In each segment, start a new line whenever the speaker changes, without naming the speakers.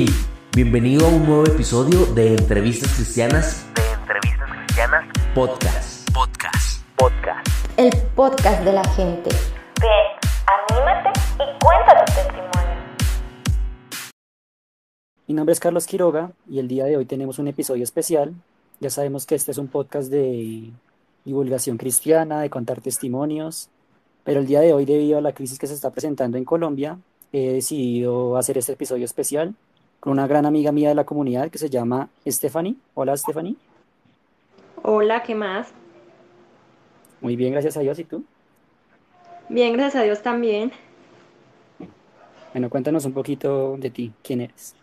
Hey, bienvenido a un nuevo episodio de Entrevistas Cristianas. De Entrevistas Cristianas Podcast. Podcast. Podcast.
El podcast de la gente.
Ven, anímate y cuenta tu testimonio.
Mi nombre es Carlos Quiroga y el día de hoy tenemos un episodio especial. Ya sabemos que este es un podcast de divulgación cristiana, de contar testimonios, pero el día de hoy, debido a la crisis que se está presentando en Colombia, he decidido hacer este episodio especial con una gran amiga mía de la comunidad que se llama Stephanie. Hola, Stephanie.
Hola, ¿qué más?
Muy bien, gracias a Dios. ¿Y tú?
Bien, gracias a Dios también.
Bueno, cuéntanos un poquito de ti. ¿Quién eres?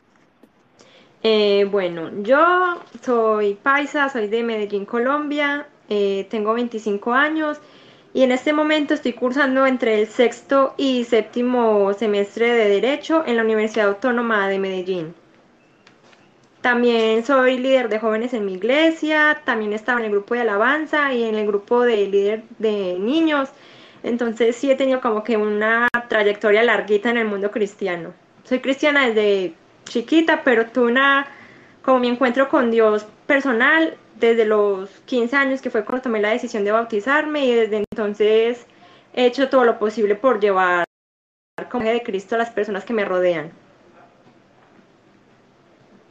Eh, bueno, yo soy paisa, soy de Medellín, Colombia, eh, tengo 25 años y en este momento estoy cursando entre el sexto y séptimo semestre de Derecho en la Universidad Autónoma de Medellín. También soy líder de jóvenes en mi iglesia, también estaba en el grupo de alabanza y en el grupo de líder de niños. Entonces sí he tenido como que una trayectoria larguita en el mundo cristiano. Soy cristiana desde chiquita, pero tuve una, como mi encuentro con Dios personal desde los 15 años, que fue cuando tomé la decisión de bautizarme, y desde entonces he hecho todo lo posible por llevar como de Cristo a las personas que me rodean.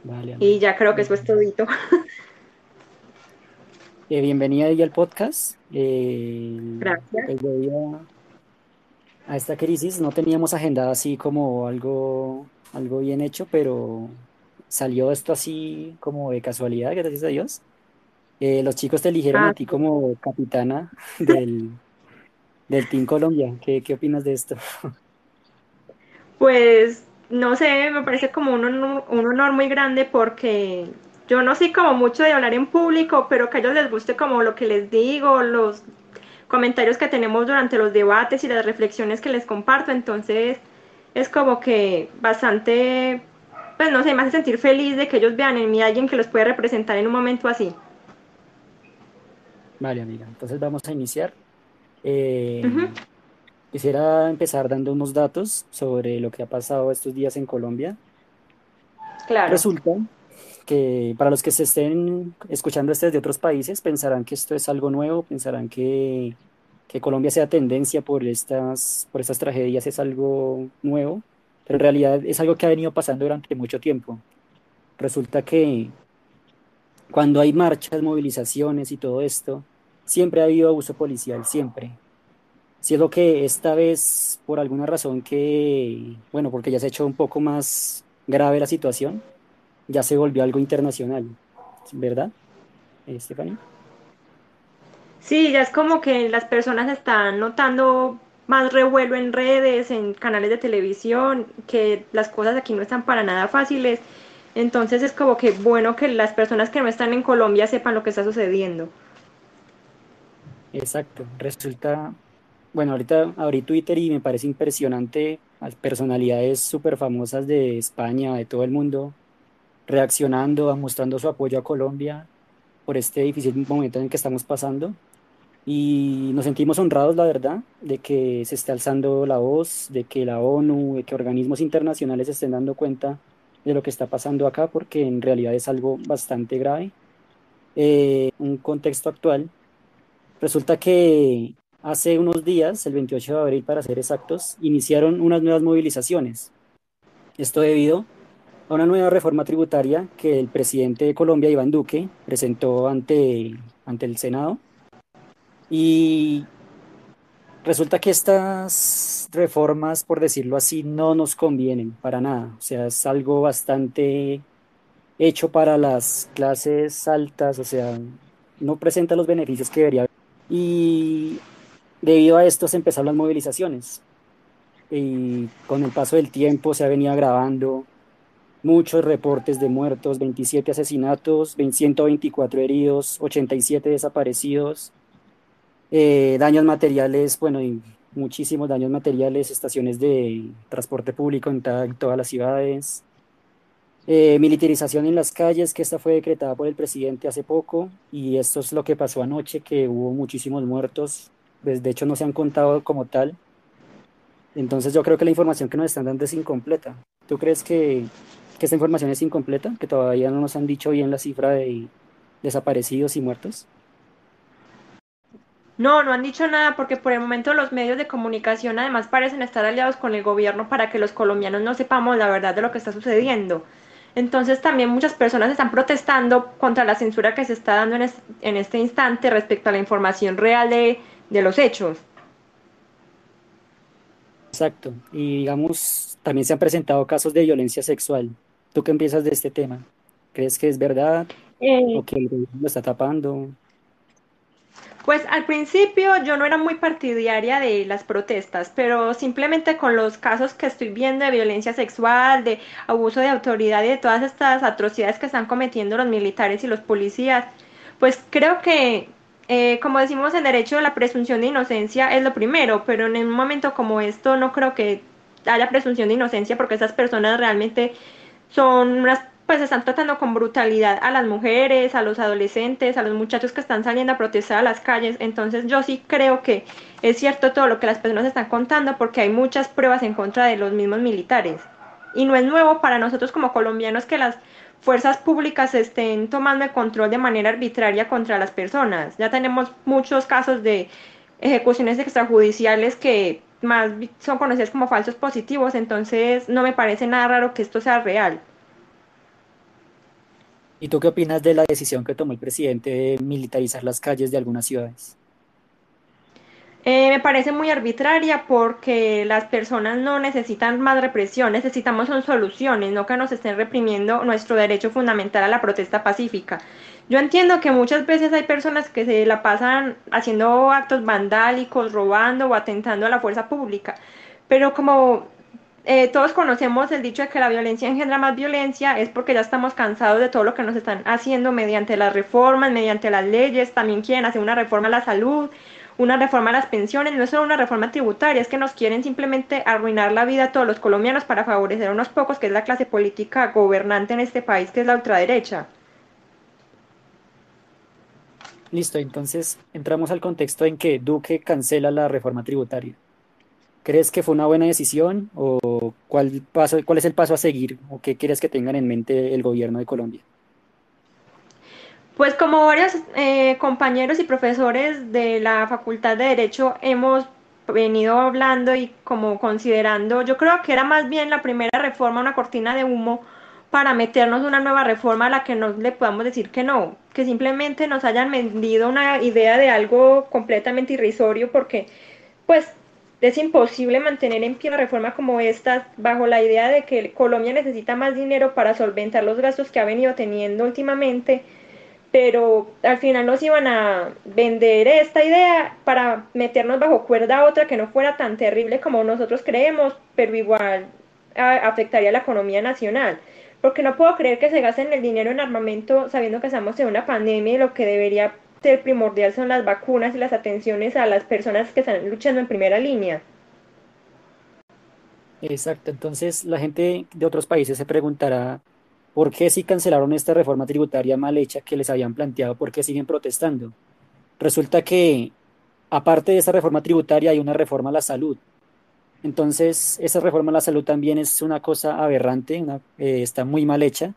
Vale,
y ya creo que eso es todito.
Eh, bienvenida al podcast. Eh,
Gracias.
pues, a, a esta crisis no teníamos agendada así como algo, algo bien hecho, pero salió esto así como de casualidad, gracias a Dios. Eh, los chicos te eligieron
Ah,
a ti como capitana del, del Team Colombia. ¿Qué, qué opinas de esto?
Pues no sé, me parece como un honor, un honor muy grande porque yo no soy como mucho de hablar en público, pero que a ellos les guste como lo que les digo, los comentarios que tenemos durante los debates y las reflexiones que les comparto, entonces es como que bastante, pues no sé, me hace sentir feliz de que ellos vean en mí a alguien que los puede representar en un momento así.
Vale, amiga, entonces vamos a iniciar. Eh, quisiera empezar dando unos datos sobre lo que ha pasado estos días en Colombia.
Claro.
Resulta que para los que se estén escuchando esto desde otros países, pensarán que esto es algo nuevo, pensarán que, que Colombia sea tendencia por estas, por estas tragedias, es algo nuevo, pero en realidad es algo que ha venido pasando durante mucho tiempo. Resulta que cuando hay marchas, movilizaciones y todo esto, siempre ha habido abuso policial, siempre. Siendo que esta vez, por alguna razón que, bueno, porque ya se ha hecho un poco más grave la situación, ya se volvió algo internacional, ¿verdad, Stephanie?
Sí, ya es como que las personas están notando más revuelo en redes, en canales de televisión, que las cosas aquí no están para nada fáciles. Entonces es como que bueno que las personas que no están en Colombia sepan lo que está sucediendo.
Exacto, resulta, bueno, ahorita abrí Twitter y me parece impresionante a personalidades súper famosas de España, de todo el mundo, reaccionando, mostrando su apoyo a Colombia por este difícil momento en el que estamos pasando. Y nos sentimos honrados, la verdad, de que se esté alzando la voz, de que la ONU, de que organismos internacionales estén dando cuenta de lo que está pasando acá, porque en realidad es algo bastante grave. Eh, un contexto actual. Resulta que hace unos días, el 28 de abril para ser exactos, iniciaron unas nuevas movilizaciones. Esto debido a una nueva reforma tributaria que el presidente de Colombia, Iván Duque, presentó ante, ante el Senado. Y resulta que estas reformas, por decirlo así, no nos convienen para nada. O sea, es algo bastante hecho para las clases altas, o sea, no presenta los beneficios que debería haber. Y debido a esto se empezaron las movilizaciones. Y con el paso del tiempo se ha venido agravando muchos reportes de muertos, 27 asesinatos, 124 heridos, 87 desaparecidos, eh, daños materiales, bueno, muchísimos daños materiales, estaciones de transporte público en, en todas las ciudades, eh, militarización en las calles, que esta fue decretada por el presidente hace poco, y esto es lo que pasó anoche, que hubo muchísimos muertos, pues de hecho no se han contado como tal. Entonces yo creo que la información que nos están dando es incompleta. ¿Tú crees que que esta información es incompleta, que todavía no nos han dicho bien la cifra de desaparecidos y muertos.
No, no han dicho nada porque por el momento los medios de comunicación además parecen estar aliados con el gobierno para que los colombianos no sepamos la verdad de lo que está sucediendo. Entonces también muchas personas están protestando contra la censura que se está dando en, este instante respecto a la información real de, de los hechos.
Exacto. Y digamos, también se han presentado casos de violencia sexual. ¿Tú qué piensas de este tema? ¿Crees que es verdad
Eh,
o que el gobierno lo está tapando?
Pues al principio yo no era muy partidaria de las protestas, pero simplemente con los casos que estoy viendo de violencia sexual, de abuso de autoridad y de todas estas atrocidades que están cometiendo los militares y los policías, pues creo que, eh, como decimos en derecho, la presunción de inocencia es lo primero, pero en un momento como esto no creo que haya presunción de inocencia porque esas personas realmente son unas pues están tratando con brutalidad a las mujeres, a los adolescentes, a los muchachos que están saliendo a protestar a las calles. Entonces yo sí creo que es cierto todo lo que las personas están contando porque hay muchas pruebas en contra de los mismos militares. Y no es nuevo para nosotros como colombianos que las fuerzas públicas estén tomando el control de manera arbitraria contra las personas. Ya tenemos muchos casos de ejecuciones extrajudiciales que más son conocidas como falsos positivos, entonces no me parece nada raro que esto sea real.
¿Y tú qué opinas de la decisión que tomó el presidente de militarizar las calles de algunas ciudades?
Eh, me parece muy arbitraria porque las personas no necesitan más represión, necesitamos son soluciones, no que nos estén reprimiendo nuestro derecho fundamental a la protesta pacífica. Yo entiendo que muchas veces hay personas que se la pasan haciendo actos vandálicos, robando o atentando a la fuerza pública, pero como eh, todos conocemos el dicho de que la violencia engendra más violencia, es porque ya estamos cansados de todo lo que nos están haciendo mediante las reformas, mediante las leyes, también quieren hacer una reforma a la salud, una reforma a las pensiones, no es solo una reforma tributaria, es que nos quieren simplemente arruinar la vida a todos los colombianos para favorecer a unos pocos, que es la clase política gobernante en este país, que es la ultraderecha.
Listo, entonces entramos al contexto en que Duque cancela la reforma tributaria. ¿Crees que fue una buena decisión o cuál paso, cuál es el paso a seguir o qué quieres que tengan en mente el gobierno de Colombia?
Pues como varios eh, compañeros y profesores de la Facultad de Derecho hemos venido hablando y como considerando, yo creo que era más bien la primera reforma, una cortina de humo para meternos una nueva reforma a la que no le podamos decir que no, que simplemente nos hayan vendido una idea de algo completamente irrisorio porque pues es imposible mantener en pie una reforma como esta bajo la idea de que Colombia necesita más dinero para solventar los gastos que ha venido teniendo últimamente, pero al final nos iban a vender esta idea para meternos bajo cuerda otra que no fuera tan terrible como nosotros creemos, pero igual afectaría a la economía nacional. Porque no puedo creer que se gasten el dinero en armamento sabiendo que estamos en una pandemia y lo que debería primordial son las vacunas y las atenciones a las personas que están luchando en primera línea.
Exacto, entonces la gente de otros países se preguntará por qué si cancelaron esta reforma tributaria mal hecha que les habían planteado, por qué siguen protestando. Resulta que aparte de esa reforma tributaria hay una reforma a la salud. Entonces, esa reforma a la salud también es una cosa aberrante, eh, está muy mal hecha,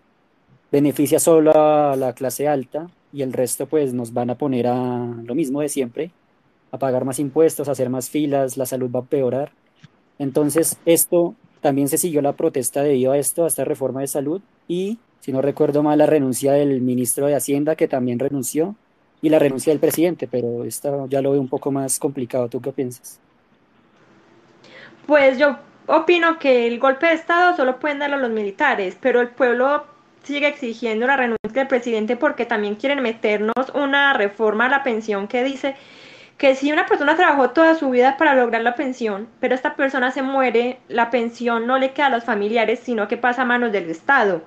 beneficia solo a la clase alta y el resto pues nos van a poner a lo mismo de siempre, a pagar más impuestos, a hacer más filas, la salud va a empeorar. Entonces, esto también se siguió la protesta debido a esto, a esta reforma de salud y, si no recuerdo mal, la renuncia del ministro de Hacienda que también renunció y la renuncia del presidente, pero esto ya lo veo un poco más complicado. ¿Tú qué piensas?
Pues yo opino que el golpe de Estado solo pueden darlo los militares, pero el pueblo sigue exigiendo la renuncia del presidente porque también quieren meternos una reforma a la pensión que dice que si una persona trabajó toda su vida para lograr la pensión, pero esta persona se muere, la pensión no le queda a los familiares, sino que pasa a manos del Estado.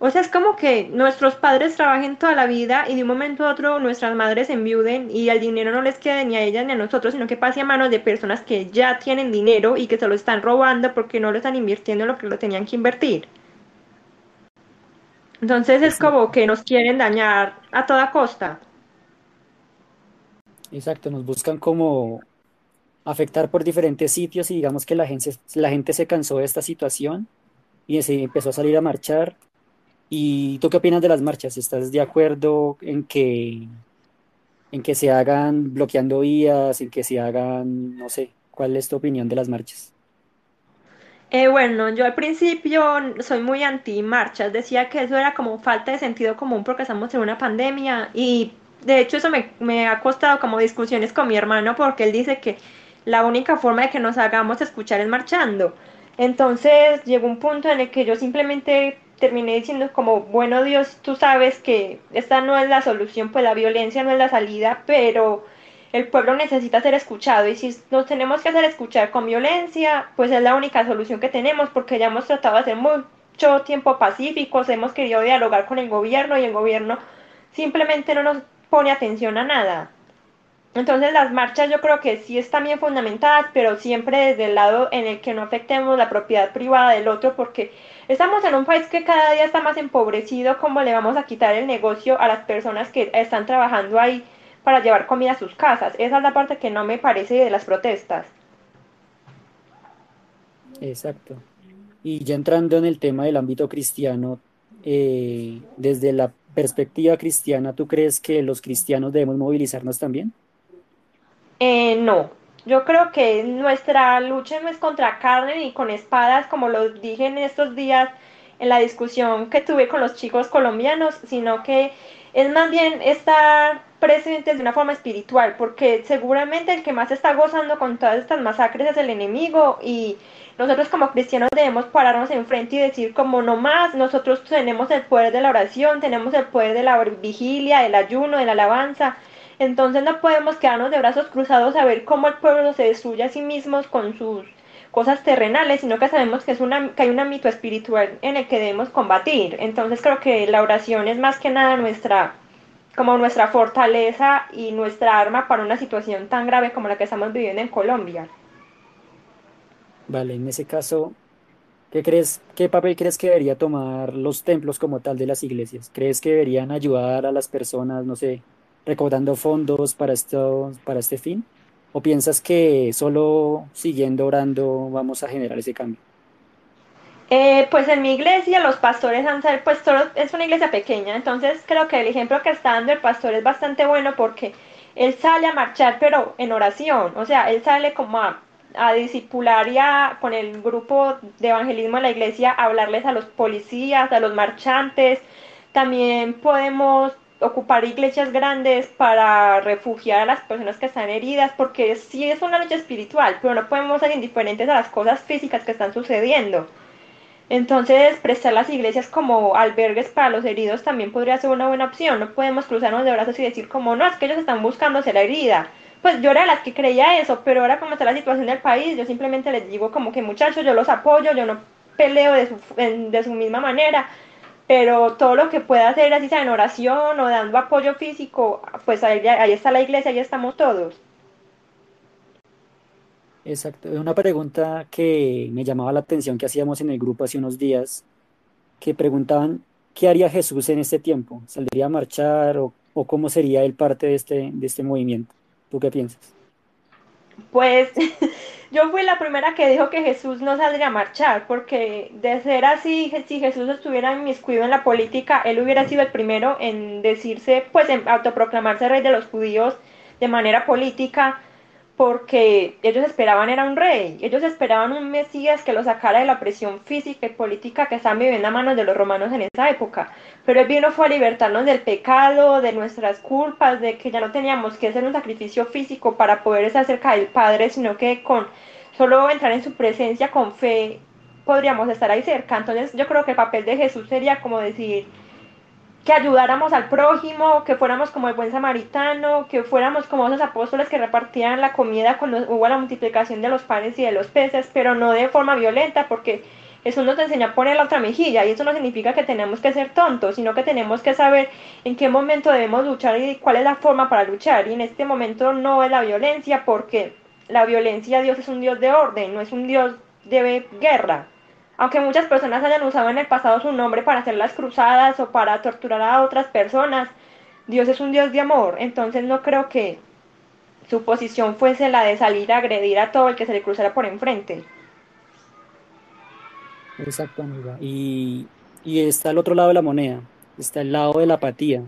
O sea, es como que nuestros padres trabajen toda la vida y de un momento a otro nuestras madres enviuden y el dinero no les quede ni a ellas ni a nosotros, sino que pase a manos de personas que ya tienen dinero y que se lo están robando porque no lo están invirtiendo en lo que lo tenían que invertir. Entonces es como que nos quieren dañar a toda costa.
Exacto, nos buscan como afectar por diferentes sitios y digamos que la gente, la gente se cansó de esta situación y se empezó a salir a marchar. ¿Y tú qué opinas de las marchas? ¿Estás de acuerdo en que, en que se hagan bloqueando vías, en que se hagan, no sé, cuál es tu opinión de las marchas?
Eh, bueno, yo al principio soy muy anti marchas, decía que eso era como falta de sentido común porque estamos en una pandemia y de hecho eso me, me ha costado como discusiones con mi hermano porque él dice que la única forma de que nos hagamos escuchar es marchando. Entonces llegó un punto en el que yo simplemente terminé diciendo como, bueno Dios, tú sabes que esta no es la solución, pues la violencia no es la salida, pero el pueblo necesita ser escuchado y si nos tenemos que hacer escuchar con violencia, pues es la única solución que tenemos porque ya hemos tratado de hacer mucho tiempo pacíficos, hemos querido dialogar con el gobierno y el gobierno simplemente no nos pone atención a nada. Entonces las marchas yo creo que sí están bien fundamentadas, pero siempre desde el lado en el que no afectemos la propiedad privada del otro, porque estamos en un país que cada día está más empobrecido, ¿cómo le vamos a quitar el negocio a las personas que están trabajando ahí para llevar comida a sus casas? Esa es la parte que no me parece de las protestas.
Exacto. Y ya entrando en el tema del ámbito cristiano, eh, desde la perspectiva cristiana, ¿tú crees que los cristianos debemos movilizarnos también?
Eh, no, yo creo que nuestra lucha no es contra carne ni con espadas, como lo dije en estos días en la discusión que tuve con los chicos colombianos, sino que es más bien estar presentes de una forma espiritual, porque seguramente el que más está gozando con todas estas masacres es el enemigo y nosotros como cristianos debemos pararnos enfrente y decir como no más, nosotros tenemos el poder de la oración, tenemos el poder de la vigilia, del ayuno, de la alabanza, entonces no podemos quedarnos de brazos cruzados a ver cómo el pueblo se destruye a sí mismos con sus cosas terrenales, sino que sabemos que, es una, que hay un ámbito espiritual en el que debemos combatir. Entonces creo que la oración es más que nada nuestra como nuestra fortaleza y nuestra arma para una situación tan grave como la que estamos viviendo en Colombia.
Vale, en ese caso, ¿qué crees, qué papel crees que debería tomar los templos como tal de las iglesias? ¿Crees que deberían ayudar a las personas, no sé, recaudando fondos para, esto, para este fin? ¿O piensas que solo siguiendo orando vamos a generar ese cambio?
Eh, pues en mi iglesia los pastores han pues es una iglesia pequeña, entonces creo que el ejemplo que está dando el pastor es bastante bueno porque él sale a marchar pero en oración, o sea, él sale como a, a discipular y a, con el grupo de evangelismo de la iglesia a hablarles a los policías, a los marchantes, también podemos ocupar iglesias grandes para refugiar a las personas que están heridas, porque sí es una lucha espiritual, pero no podemos ser indiferentes a las cosas físicas que están sucediendo. Entonces, prestar las iglesias como albergues para los heridos también podría ser una buena opción. No podemos cruzarnos de brazos y decir como, no, es que ellos están buscándose la herida. Pues yo era la que creía eso, pero ahora como está la situación del país, yo simplemente les digo como que muchachos, yo los apoyo, yo no peleo de su, de su misma manera, pero todo lo que pueda hacer, así sea en oración o dando apoyo físico, pues ahí, ahí está la iglesia, ahí estamos todos.
Exacto. Una pregunta que me llamaba la atención que hacíamos en el grupo hace unos días, que preguntaban, ¿qué haría Jesús en este tiempo? ¿Saldría a marchar o, cómo sería él parte de este, de este movimiento? ¿Tú qué piensas?
Pues yo fui la primera que dijo que Jesús no saldría a marchar, porque de ser así, si Jesús estuviera inmiscuido en la política, él hubiera sido el primero en decirse, pues en autoproclamarse rey de los judíos de manera política, porque ellos esperaban era un rey, ellos esperaban un Mesías que los sacara de la presión física y política que estaban viviendo a manos de los romanos en esa época. Pero él vino fue a libertarnos del pecado, de nuestras culpas, de que ya no teníamos que hacer un sacrificio físico para poder estar cerca del Padre, sino que con solo entrar en su presencia con fe podríamos estar ahí cerca. Entonces yo creo que el papel de Jesús sería como decir, que ayudáramos al prójimo, que fuéramos como el buen samaritano, que fuéramos como esos apóstoles que repartían la comida cuando hubo la multiplicación de los panes y de los peces, pero no de forma violenta, porque eso nos enseña a poner la otra mejilla y eso no significa que tenemos que ser tontos, sino que tenemos que saber en qué momento debemos luchar y cuál es la forma para luchar. Y en este momento no es la violencia, porque la violencia, Dios es un Dios de orden, no es un Dios de guerra. Aunque muchas personas hayan usado en el pasado su nombre para hacer las cruzadas o para torturar a otras personas, Dios es un Dios de amor, entonces no creo que su posición fuese la de salir a agredir a todo el que se le cruzara por enfrente.
Exacto, amiga. Y, y está el otro lado de la moneda, está el lado de la apatía.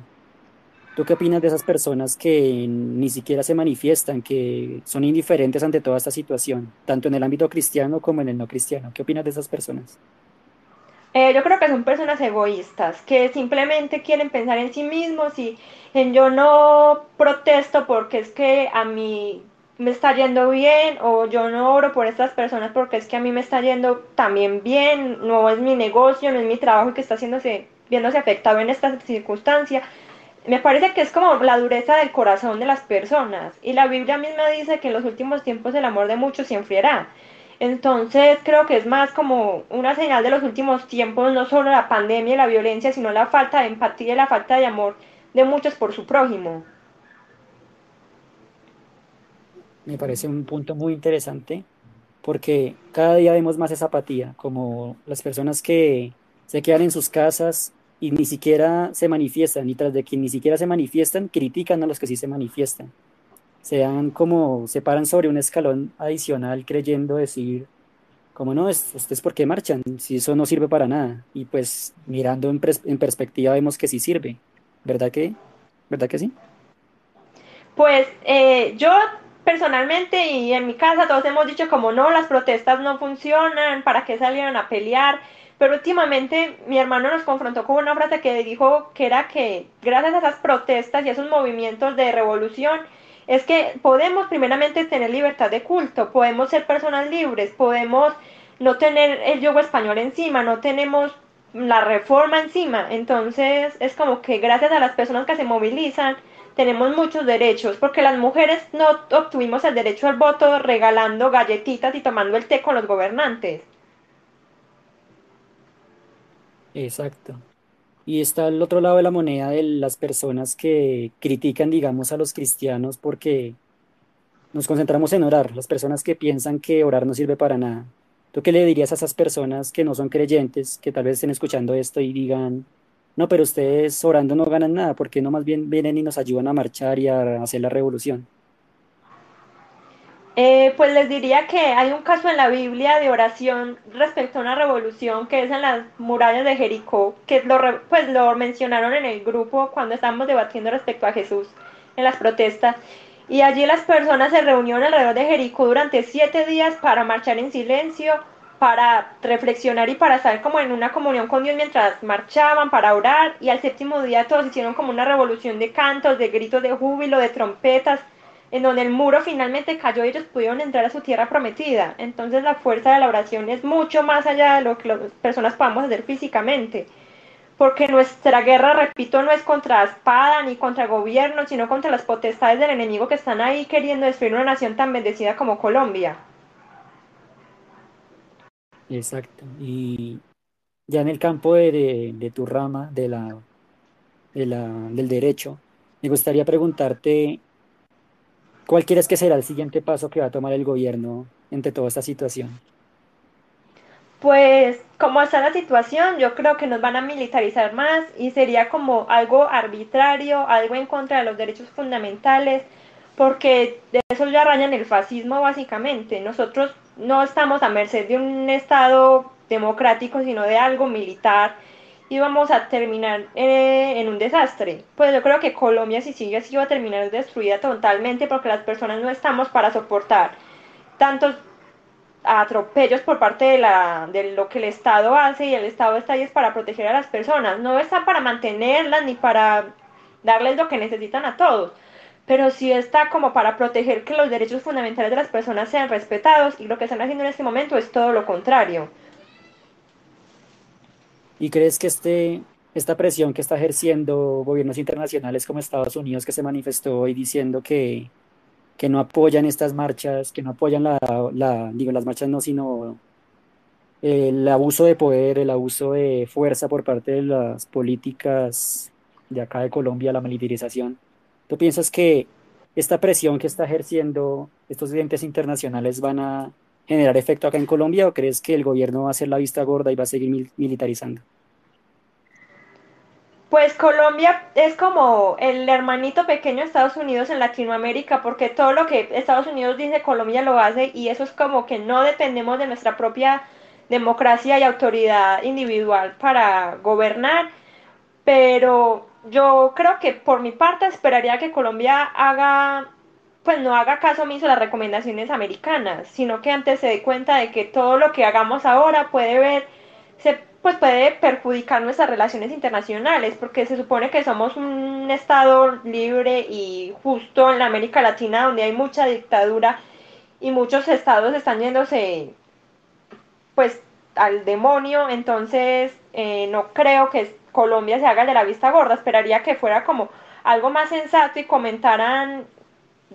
¿Tú qué opinas de esas personas que ni siquiera se manifiestan, que son indiferentes ante toda esta situación, tanto en el ámbito cristiano como en el no cristiano? ¿Qué opinas de esas personas?
Eh, yo creo que son personas egoístas, que simplemente quieren pensar en sí mismos y en yo no protesto porque es que a mí me está yendo bien o yo no oro por estas personas porque es que a mí me está yendo también bien, no es mi negocio, no es mi trabajo que está haciéndose, viéndose afectado en esta circunstancia. Me parece que es como la dureza del corazón de las personas y la Biblia misma dice que en los últimos tiempos el amor de muchos se enfriará. Entonces creo que es más como una señal de los últimos tiempos, no solo la pandemia y la violencia, sino la falta de empatía y la falta de amor de muchos por su prójimo.
Me parece un punto muy interesante porque cada día vemos más esa apatía, como las personas que se quedan en sus casas y ni siquiera se manifiestan, y tras de que ni siquiera se manifiestan, critican a los que sí se manifiestan. Se dan como, se paran sobre un escalón adicional creyendo decir, como no, es- ustedes por qué marchan, si eso no sirve para nada. Y pues mirando en, en perspectiva vemos que sí sirve, ¿verdad que? ¿Verdad que sí?
Pues eh, yo personalmente y en mi casa todos hemos dicho como no, las protestas no funcionan, ¿para qué salieron a pelear? Pero últimamente mi hermano nos confrontó con una frase que dijo que era que gracias a esas protestas y esos movimientos de revolución es que podemos primeramente tener libertad de culto, podemos ser personas libres, podemos no tener el yugo español encima, no tenemos la reforma encima. Entonces es como que gracias a las personas que se movilizan tenemos muchos derechos, porque las mujeres no obtuvimos el derecho al voto regalando galletitas y tomando el té con los gobernantes.
Exacto. Y está el otro lado de la moneda de las personas que critican, digamos, a los cristianos porque nos concentramos en orar, las personas que piensan que orar no sirve para nada. ¿Tú qué le dirías a esas personas que no son creyentes, que tal vez estén escuchando esto y digan, no, pero ustedes orando no ganan nada, ¿por qué no más bien vienen y nos ayudan a marchar y a hacer la revolución?
Eh, pues les diría que hay un caso en la Biblia de oración respecto a una revolución que es en las murallas de Jericó, que lo, pues lo mencionaron en el grupo cuando estábamos debatiendo respecto a Jesús en las protestas. Y allí las personas se reunieron alrededor de Jericó durante siete días para marchar en silencio, para reflexionar y para estar como en una comunión con Dios mientras marchaban, para orar. Y al séptimo día todos hicieron como una revolución de cantos, de gritos de júbilo, de trompetas, en donde el muro finalmente cayó y ellos pudieron entrar a su tierra prometida. Entonces la fuerza de la oración es mucho más allá de lo que las personas podamos hacer físicamente. Porque nuestra guerra, repito, no es contra espada ni contra gobierno, sino contra las potestades del enemigo que están ahí queriendo destruir una nación tan bendecida como Colombia.
Exacto. Y ya en el campo de, de- de tu rama, de la, de la, del derecho, me gustaría preguntarte, ¿cuál crees que será el siguiente paso que va a tomar el gobierno ante toda esta situación?
Pues como está la situación, yo creo que nos van a militarizar más y sería como algo arbitrario, algo en contra de los derechos fundamentales, porque de eso ya rayan el fascismo básicamente. Nosotros no estamos a merced de un Estado democrático, sino de algo militar y vamos a terminar eh, en un desastre. Pues yo creo que Colombia si sigue así va a terminar destruida totalmente porque las personas no estamos para soportar tantos atropellos por parte de, la, de lo que el Estado hace y el Estado está ahí es para proteger a las personas, no está para mantenerlas ni para darles lo que necesitan a todos, pero sí está como para proteger que los derechos fundamentales de las personas sean respetados y lo que están haciendo en este momento es todo lo contrario.
¿Y crees que este, esta presión que está ejerciendo gobiernos internacionales como Estados Unidos, que se manifestó hoy diciendo que, que no apoyan estas marchas, que no apoyan la, la, digo, las marchas no, sino el abuso de poder, el abuso de fuerza por parte de las políticas de acá de Colombia, la militarización. ¿Tú piensas que esta presión que está ejerciendo estos entes internacionales van a generar efecto acá en Colombia o crees que el gobierno va a hacer la vista gorda y va a seguir mil- militarizando?
Pues Colombia es como el hermanito pequeño de Estados Unidos en Latinoamérica, porque todo lo que Estados Unidos dice, Colombia lo hace y eso es como que no dependemos de nuestra propia democracia y autoridad individual para gobernar, pero yo creo que por mi parte esperaría que Colombia haga, pues no haga caso omiso a las recomendaciones americanas, sino que antes se dé cuenta de que todo lo que hagamos ahora puede ver, se, pues puede perjudicar nuestras relaciones internacionales, porque se supone que somos un estado libre y justo en la América Latina donde hay mucha dictadura y muchos estados están yéndose pues al demonio, entonces eh, no creo que Colombia se haga de la vista gorda, esperaría que fuera como algo más sensato y comentaran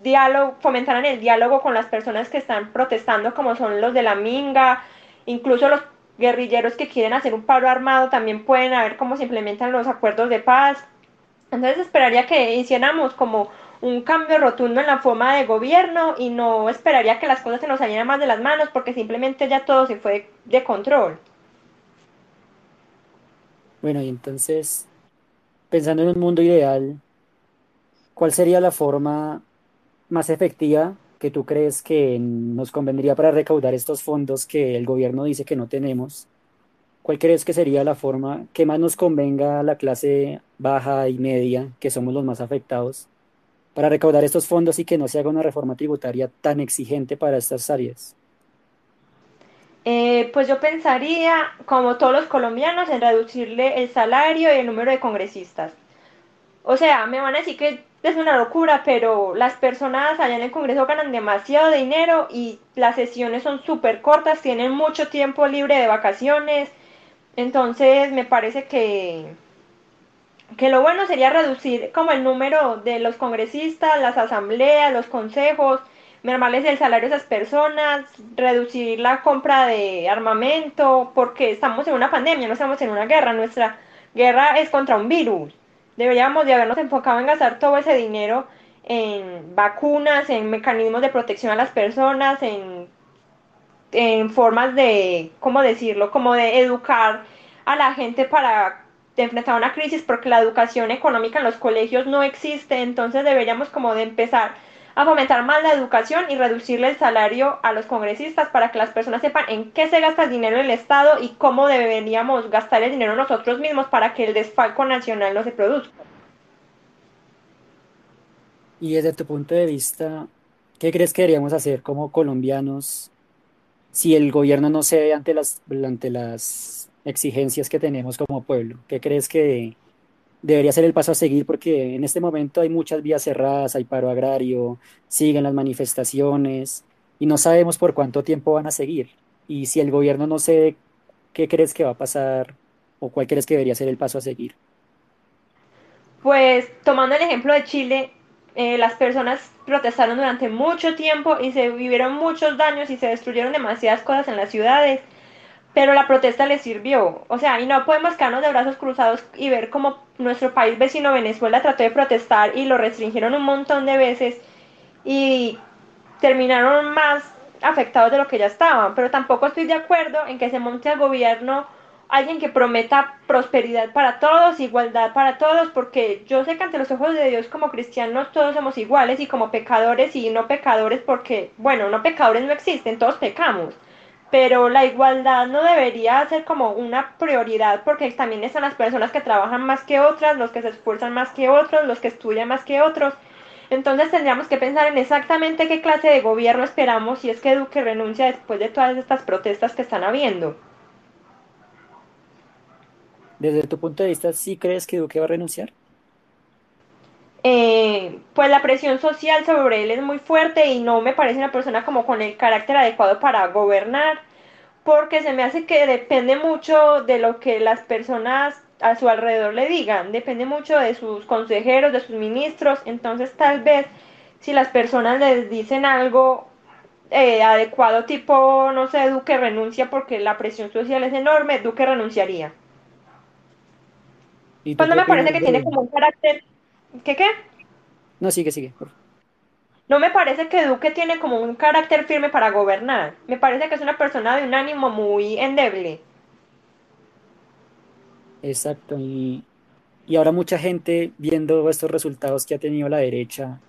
diálogo, fomentaran el diálogo con las personas que están protestando como son los de la Minga, incluso los guerrilleros que quieren hacer un paro armado también pueden ver cómo se implementan los acuerdos de paz. Entonces esperaría que hiciéramos como un cambio rotundo en la forma de gobierno y no esperaría que las cosas se nos salieran más de las manos porque simplemente ya todo se fue de, de control.
Bueno, y entonces, pensando en un mundo ideal, ¿cuál sería la forma más efectiva que tú crees que nos convendría para recaudar estos fondos que el gobierno dice que no tenemos? ¿Cuál crees que sería la forma que más nos convenga a la clase baja y media, que somos los más afectados, para recaudar estos fondos y que no se haga una reforma tributaria tan exigente para estas áreas?
Eh, pues yo pensaría, como todos los colombianos, en reducirle el salario y el número de congresistas. O sea, me van a decir que es una locura, pero las personas allá en el Congreso ganan demasiado dinero y las sesiones son súper cortas, tienen mucho tiempo libre de vacaciones. Entonces me parece que, que lo bueno sería reducir como el número de los congresistas, las asambleas, los consejos, mermarles el salario a esas personas, reducir la compra de armamento, porque estamos en una pandemia, no estamos en una guerra, nuestra guerra es contra un virus. Deberíamos de habernos enfocado en gastar todo ese dinero en vacunas, en mecanismos de protección a las personas, en, en formas de, ¿cómo decirlo?, como de educar a la gente para enfrentar una crisis, porque la educación económica en los colegios no existe, entonces deberíamos como de empezar a fomentar más la educación y reducirle el salario a los congresistas para que las personas sepan en qué se gasta el dinero en el Estado y cómo deberíamos gastar el dinero nosotros mismos para que el desfalco nacional no se produzca.
Y desde tu punto de vista, ¿qué crees que deberíamos hacer como colombianos si el gobierno no cede ante las, ante las exigencias que tenemos como pueblo? ¿Qué crees que debería ser el paso a seguir porque en este momento hay muchas vías cerradas, hay paro agrario, siguen las manifestaciones y no sabemos por cuánto tiempo van a seguir. Y si el gobierno no sé ¿qué crees que va a pasar o cuál crees que debería ser el paso a seguir?
Pues tomando el ejemplo de Chile, eh, las personas protestaron durante mucho tiempo y se vivieron muchos daños y se destruyeron demasiadas cosas en las ciudades pero la protesta le sirvió. O sea, y no podemos quedarnos de brazos cruzados y ver cómo nuestro país vecino Venezuela trató de protestar y lo restringieron un montón de veces y terminaron más afectados de lo que ya estaban. Pero tampoco estoy de acuerdo en que se monte al gobierno alguien que prometa prosperidad para todos, igualdad para todos, porque yo sé que ante los ojos de Dios como cristianos todos somos iguales y como pecadores y no pecadores porque, bueno, no pecadores no existen, todos pecamos pero la igualdad no debería ser como una prioridad porque también están las personas que trabajan más que otras, los que se esfuerzan más que otros, los que estudian más que otros. Entonces tendríamos que pensar en exactamente qué clase de gobierno esperamos si es que Duque renuncia después de todas estas protestas que están habiendo.
Desde tu punto de vista, ¿sí crees que Duque va a renunciar?
Eh, pues la presión social sobre él es muy fuerte y no me parece una persona como con el carácter adecuado para gobernar, porque se me hace que depende mucho de lo que las personas a su alrededor le digan, depende mucho de sus consejeros, de sus ministros, entonces tal vez si las personas les dicen algo eh, adecuado, tipo, no sé, Duque renuncia porque la presión social es enorme, Duque renunciaría. Pues no me parece que tiene como un carácter ¿Qué qué?
No, sigue, sigue.
No me parece que Duque tiene como un carácter firme para gobernar. Me parece que es una persona de un ánimo muy endeble.
Exacto. Y, y ahora mucha gente viendo estos resultados que ha tenido la derecha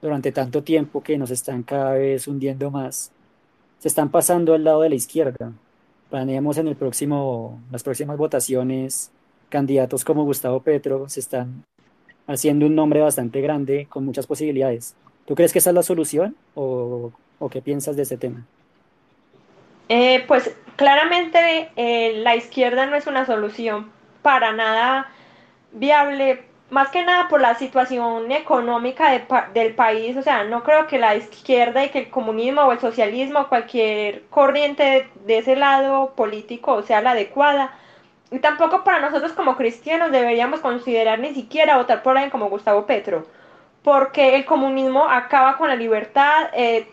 durante tanto tiempo que nos están cada vez hundiendo más, se están pasando al lado de la izquierda. planeamos en el próximo, las próximas votaciones, candidatos como Gustavo Petro se están haciendo un nombre bastante grande con muchas posibilidades. ¿Tú crees que esa es la solución o, o qué piensas de ese tema?
Eh, pues claramente eh, la izquierda no es una solución para nada viable, más que nada por la situación económica de, del país. O sea, no creo que la izquierda y que el comunismo o el socialismo o cualquier corriente de ese lado político sea la adecuada. Y tampoco para nosotros como cristianos deberíamos considerar ni siquiera votar por alguien como Gustavo Petro, porque el comunismo acaba con la libertad, eh,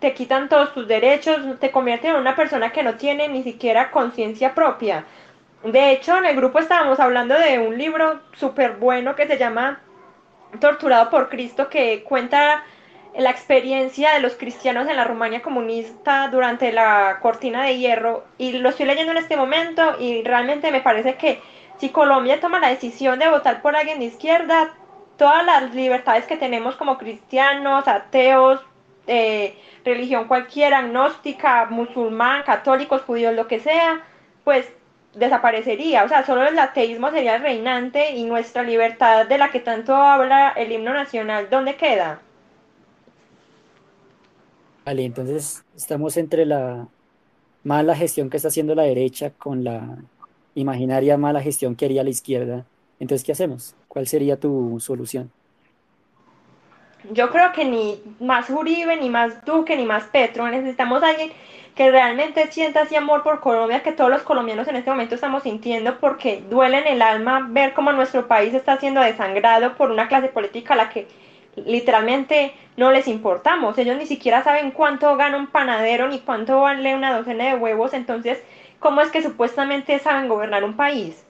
te quitan todos tus derechos, te convierten en una persona que no tiene ni siquiera conciencia propia. De hecho, en el grupo estábamos hablando de un libro súper bueno que se llama Torturado por Cristo, que cuenta la experiencia de los cristianos en la Rumania comunista durante la cortina de hierro. Y lo estoy leyendo en este momento y realmente me parece que si Colombia toma la decisión de votar por alguien de izquierda, todas las libertades que tenemos como cristianos, ateos, eh, religión cualquiera, agnóstica, musulmán, católicos, judíos, lo que sea, pues desaparecería. O sea, solo el ateísmo sería reinante y nuestra libertad de la que tanto habla el himno nacional, ¿dónde queda?
Vale, entonces estamos entre la mala gestión que está haciendo la derecha con la imaginaria mala gestión que haría la izquierda. Entonces, ¿qué hacemos? ¿Cuál sería tu solución?
Yo creo que ni más Uribe, ni más Duque, ni más Petro. Necesitamos a alguien que realmente sienta ese amor por Colombia que todos los colombianos en este momento estamos sintiendo porque duele en el alma ver cómo nuestro país está siendo desangrado por una clase política a la que literalmente no les importamos. Ellos ni siquiera saben cuánto gana un panadero ni cuánto vale una docena de huevos. Entonces, ¿cómo es que supuestamente saben gobernar un país?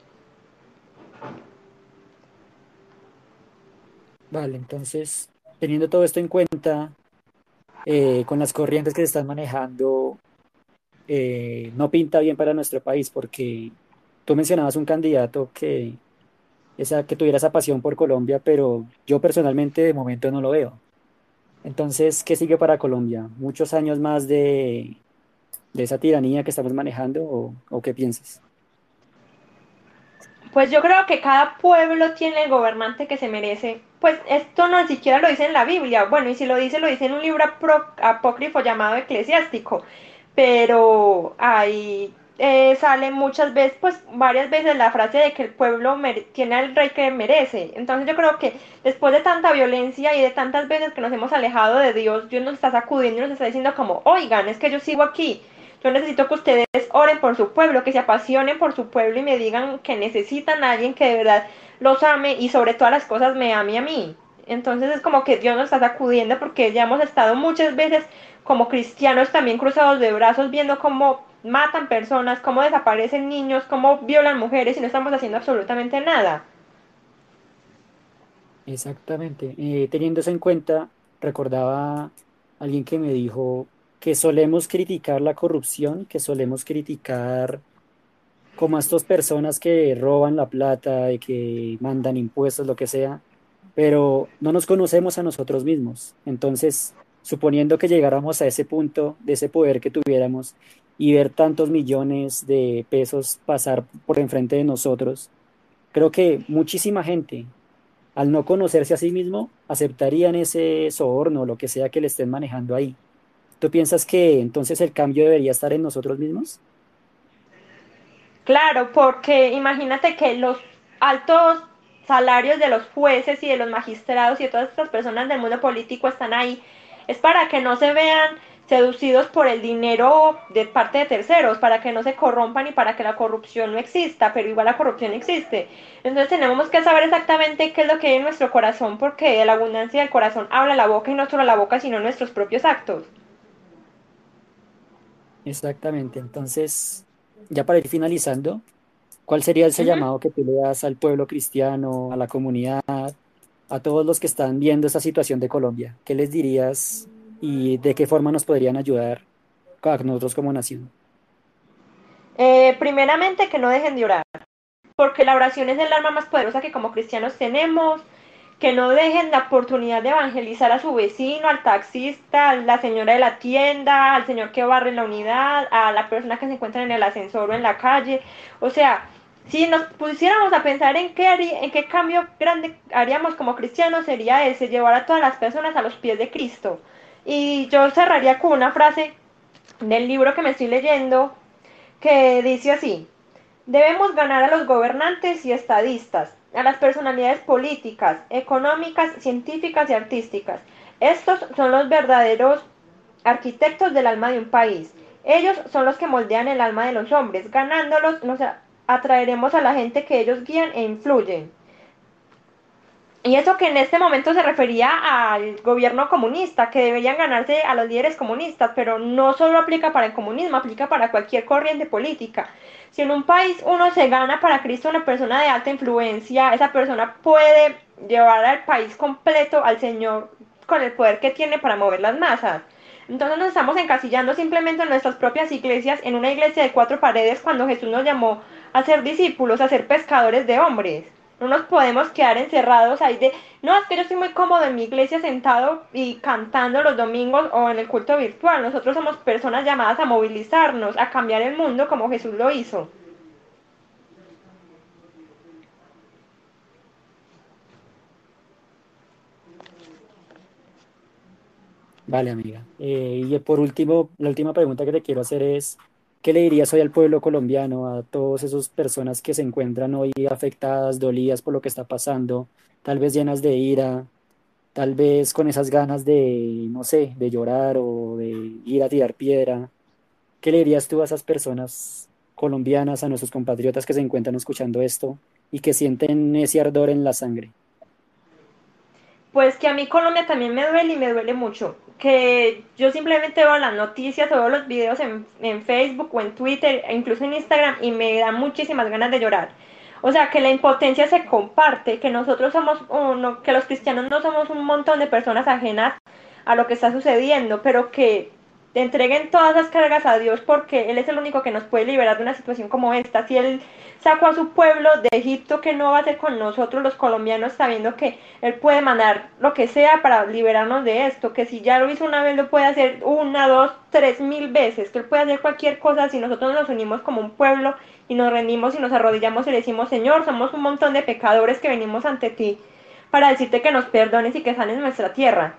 Vale, entonces teniendo todo esto en cuenta, eh, con las corrientes que se están manejando, eh, no pinta bien para nuestro país, porque tú mencionabas un candidato que, esa, que tuviera esa pasión por Colombia, pero yo personalmente de momento no lo veo. Entonces, ¿qué sigue para Colombia? ¿Muchos años más de, de esa tiranía que estamos manejando o, qué piensas?
Pues yo creo que cada pueblo tiene el gobernante que se merece. Pues esto no siquiera lo dice en la Biblia. Bueno, y si lo dice, lo dice en un libro apócrifo llamado Eclesiástico. Pero ahí eh, sale muchas veces, pues varias veces la frase de que el pueblo tiene al rey que merece. Entonces yo creo que después de tanta violencia y de tantas veces que nos hemos alejado de Dios, Dios nos está sacudiendo y nos está diciendo como, oigan, es que yo sigo aquí yo necesito que ustedes oren por su pueblo, que se apasionen por su pueblo y me digan que necesitan a alguien que de verdad los ame y sobre todas las cosas me ame a mí. Entonces es como que Dios nos está sacudiendo porque ya hemos estado muchas veces como cristianos también cruzados de brazos viendo cómo matan personas, cómo desaparecen niños, cómo violan mujeres y no estamos haciendo absolutamente nada.
Exactamente. Eh, teniendo eso en cuenta, recordaba alguien que me dijo que solemos criticar la corrupción, que solemos criticar como a estas personas que roban la plata, y que mandan impuestos, lo que sea, pero no nos conocemos a nosotros mismos. Entonces, suponiendo que llegáramos a ese punto de ese poder que tuviéramos y ver tantos millones de pesos pasar por enfrente de nosotros, creo que muchísima gente, al no conocerse a sí mismo, aceptarían ese soborno o lo que sea que le estén manejando ahí. ¿Tú piensas que entonces el cambio debería estar en nosotros mismos?
Claro, porque imagínate que los altos salarios de los jueces y de los magistrados y de todas estas personas del mundo político están ahí, es para que no se vean seducidos por el dinero de parte de terceros, para que no se corrompan y para que la corrupción no exista, pero igual la corrupción existe. Entonces tenemos que saber exactamente qué es lo que hay en nuestro corazón, porque la abundancia del corazón habla la boca y no solo la boca, sino nuestros propios actos.
Exactamente. Entonces, ya para ir finalizando, ¿cuál sería ese llamado que tú le das al pueblo cristiano, a la comunidad, a todos los que están viendo esa situación de Colombia? ¿Qué les dirías y de qué forma nos podrían ayudar a nosotros como nación?
Eh, primeramente, que no dejen de orar, porque la oración es el arma más poderosa que como cristianos tenemos que no dejen la oportunidad de evangelizar a su vecino, al taxista, a la señora de la tienda, al señor que barre en la unidad, a la persona que se encuentra en el ascensor o en la calle. O sea, si nos pusiéramos a pensar en qué, en qué cambio grande haríamos como cristianos, sería ese, llevar a todas las personas a los pies de Cristo. Y yo cerraría con una frase del libro que me estoy leyendo que dice así, debemos ganar a los gobernantes y estadistas, a las personalidades políticas, económicas, científicas y artísticas. Estos son los verdaderos arquitectos del alma de un país. Ellos son los que moldean el alma de los hombres. Ganándolos atraeremos a la gente que ellos guían e influyen. Y eso que en este momento se refería al gobierno comunista, que deberían ganarse a los líderes comunistas, pero no solo aplica para el comunismo, aplica para cualquier corriente política. Si en un país uno se gana para Cristo una persona de alta influencia, esa persona puede llevar al país completo al Señor con el poder que tiene para mover las masas. Entonces nos estamos encasillando simplemente en nuestras propias iglesias, en una iglesia de cuatro paredes, cuando Jesús nos llamó a ser discípulos, a ser pescadores de hombres. No nos podemos quedar encerrados ahí de, no, es que yo estoy muy cómodo en mi iglesia sentado y cantando los domingos o en el culto virtual. Nosotros somos personas llamadas a movilizarnos, a cambiar el mundo como Jesús lo hizo.
Vale, amiga. Eh, y por último, la última pregunta que te quiero hacer es, ¿Qué le dirías hoy al pueblo colombiano, a todas esas personas que se encuentran hoy afectadas, dolidas por lo que está pasando, tal vez llenas de ira, tal vez con esas ganas de, no sé, de llorar o de ir a tirar piedra? ¿Qué le dirías tú a esas personas colombianas, a nuestros compatriotas que se encuentran escuchando esto y que sienten ese ardor en la sangre?
Pues que a mí Colombia también me duele y me duele mucho. Que yo simplemente veo las noticias o veo los videos en, Facebook o en Twitter e incluso en Instagram y me da muchísimas ganas de llorar. O sea, que la impotencia se comparte, que nosotros somos uno, que los cristianos no somos un montón de personas ajenas a lo que está sucediendo, pero que entreguen todas las cargas a Dios porque Él es el único que nos puede liberar de una situación como esta. Si Él sacó a su pueblo de Egipto, que no va a hacer con nosotros los colombianos sabiendo que Él puede mandar lo que sea para liberarnos de esto? Que si ya lo hizo una vez, lo puede hacer una, dos, tres mil veces, que Él puede hacer cualquier cosa si nosotros nos unimos como un pueblo y nos rendimos y nos arrodillamos y le decimos, Señor, somos un montón de pecadores que venimos ante ti para decirte que nos perdones y que sanes nuestra tierra.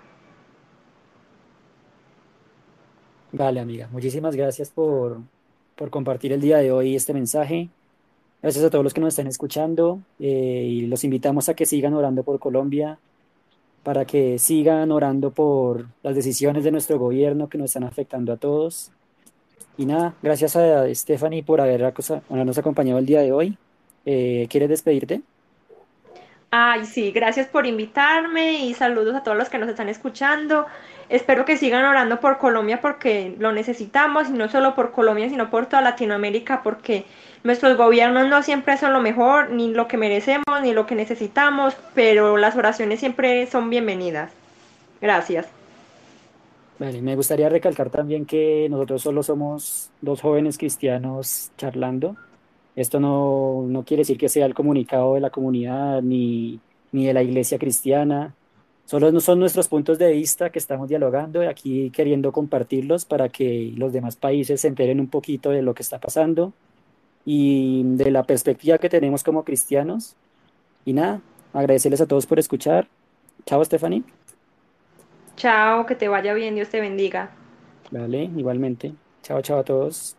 Vale, amiga. Muchísimas gracias por, por compartir el día de hoy este mensaje. Gracias a todos los que nos están escuchando eh, y los invitamos a que sigan orando por Colombia, para que sigan orando por las decisiones de nuestro gobierno que nos están afectando a todos. Y nada, gracias a Stephanie por haber, habernos acompañado el día de hoy. Eh, ¿Quieres despedirte?
Ay, sí, gracias por invitarme y saludos a todos los que nos están escuchando. Espero que sigan orando por Colombia porque lo necesitamos y no solo por Colombia, sino por toda Latinoamérica porque nuestros gobiernos no siempre son lo mejor, ni lo que merecemos, ni lo que necesitamos, pero las oraciones siempre son bienvenidas. Gracias.
Vale, me gustaría recalcar también que nosotros solo somos dos jóvenes cristianos charlando esto no, no quiere decir que sea el comunicado de la comunidad ni, ni de la iglesia cristiana. Solo no son nuestros puntos de vista que estamos dialogando y aquí queriendo compartirlos para que los demás países se enteren un poquito de lo que está pasando y de la perspectiva que tenemos como cristianos. Y nada, agradecerles a todos por escuchar. Chao, Stephanie.
Chao, que te vaya bien, Dios te bendiga.
Vale, igualmente. Chao, chao a todos.